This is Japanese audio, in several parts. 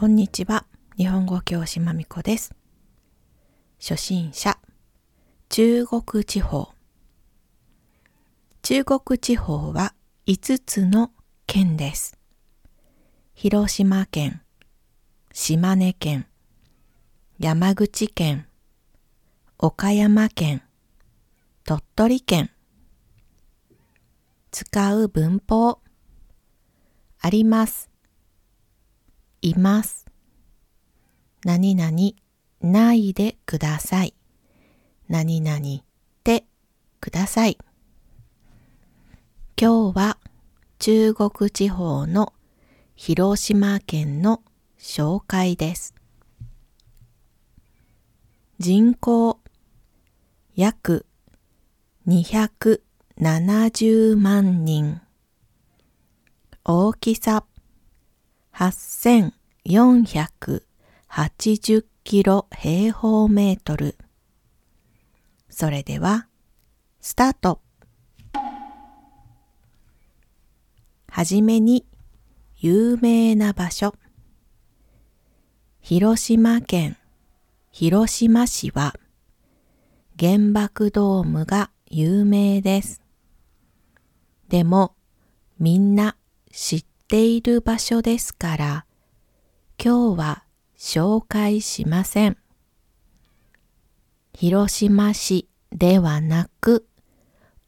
こんにちは。日本語教師まみこです。初心者、中国地方。中国地方は5つの県です。広島県、島根県、山口県、岡山県、鳥取県。使う文法。あります。います。何々ないでください。何々でください。今日は中国地方の広島県の紹介です。人口約270万人。大きさ8480キロ平方メートル。それでは、スタート。はじめに、有名な場所。広島県広島市は、原爆ドームが有名です。でも、みんな知ってている場所ですから、今日は紹介しません。広島市ではなく、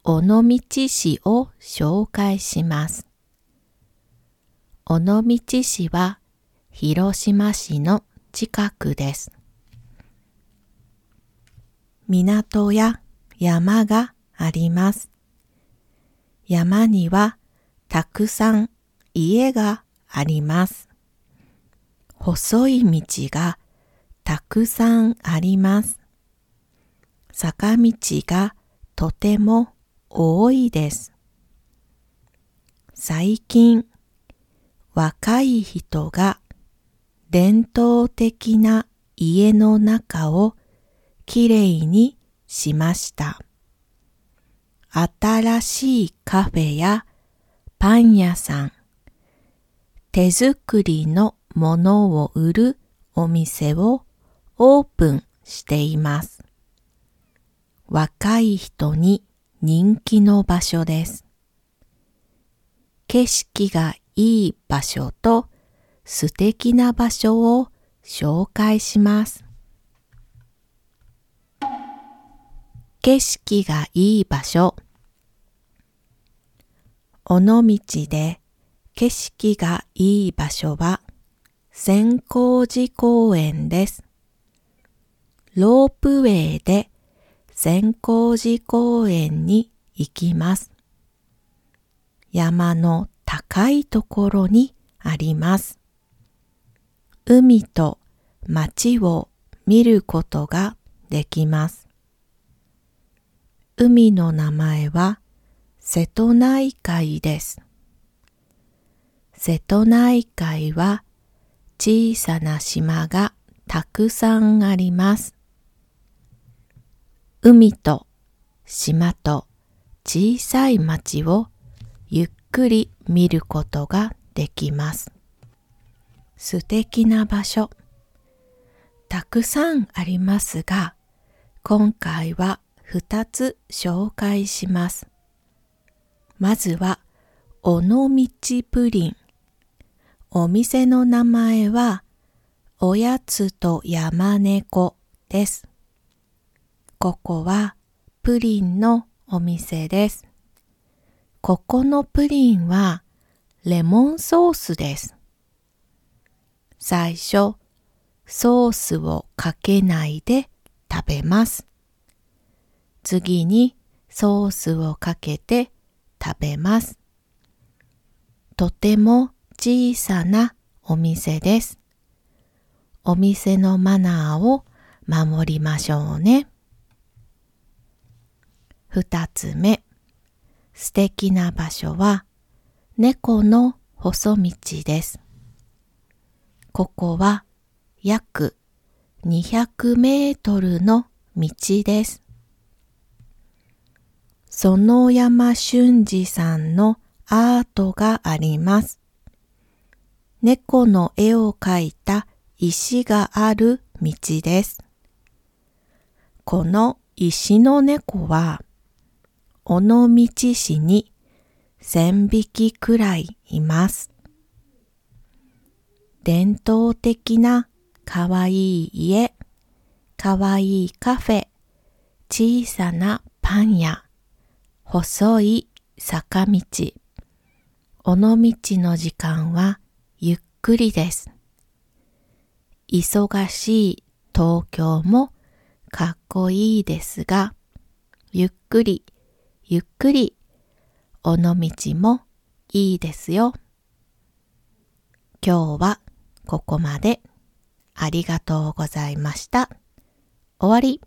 尾道市を紹介します。尾道市は広島市の近くです。港や山があります。山にはたくさん家があります。細い道がたくさんあります。坂道がとても多いです。最近、若い人が伝統的な家の中をきれいにしました。新しいカフェやパン屋さん、手作りのものを売るお店をオープンしています。若い人に人気の場所です。景色がいい場所と素敵な場所を紹介します。景色がいい場所。尾道で景色がいい場所は千光寺公園です。ロープウェイで千光寺公園に行きます。山の高いところにあります。海と街を見ることができます。海の名前は瀬戸内海です。瀬戸内海は小さな島がたくさんあります。海と島と小さい町をゆっくり見ることができます。素敵な場所。たくさんありますが、今回は2つ紹介します。まずは、尾道プリン。お店の名前は、おやつと山猫です。ここはプリンのお店です。ここのプリンはレモンソースです。最初、ソースをかけないで食べます。次にソースをかけて食べます。とても小さなお店です。お店のマナーを守りましょうね。二つ目、素敵な場所は猫の細道です。ここは約200メートルの道です。園山俊二さんのアートがあります。猫の絵を描いた石がある道です。この石の猫は、尾道市に千匹くらいいます。伝統的なかわいい家、かわいいカフェ、小さなパン屋、細い坂道、尾道の時間はくりです。忙しい東京もかっこいいですが、ゆっくり、ゆっくり、尾道もいいですよ。今日はここまで。ありがとうございました。終わり。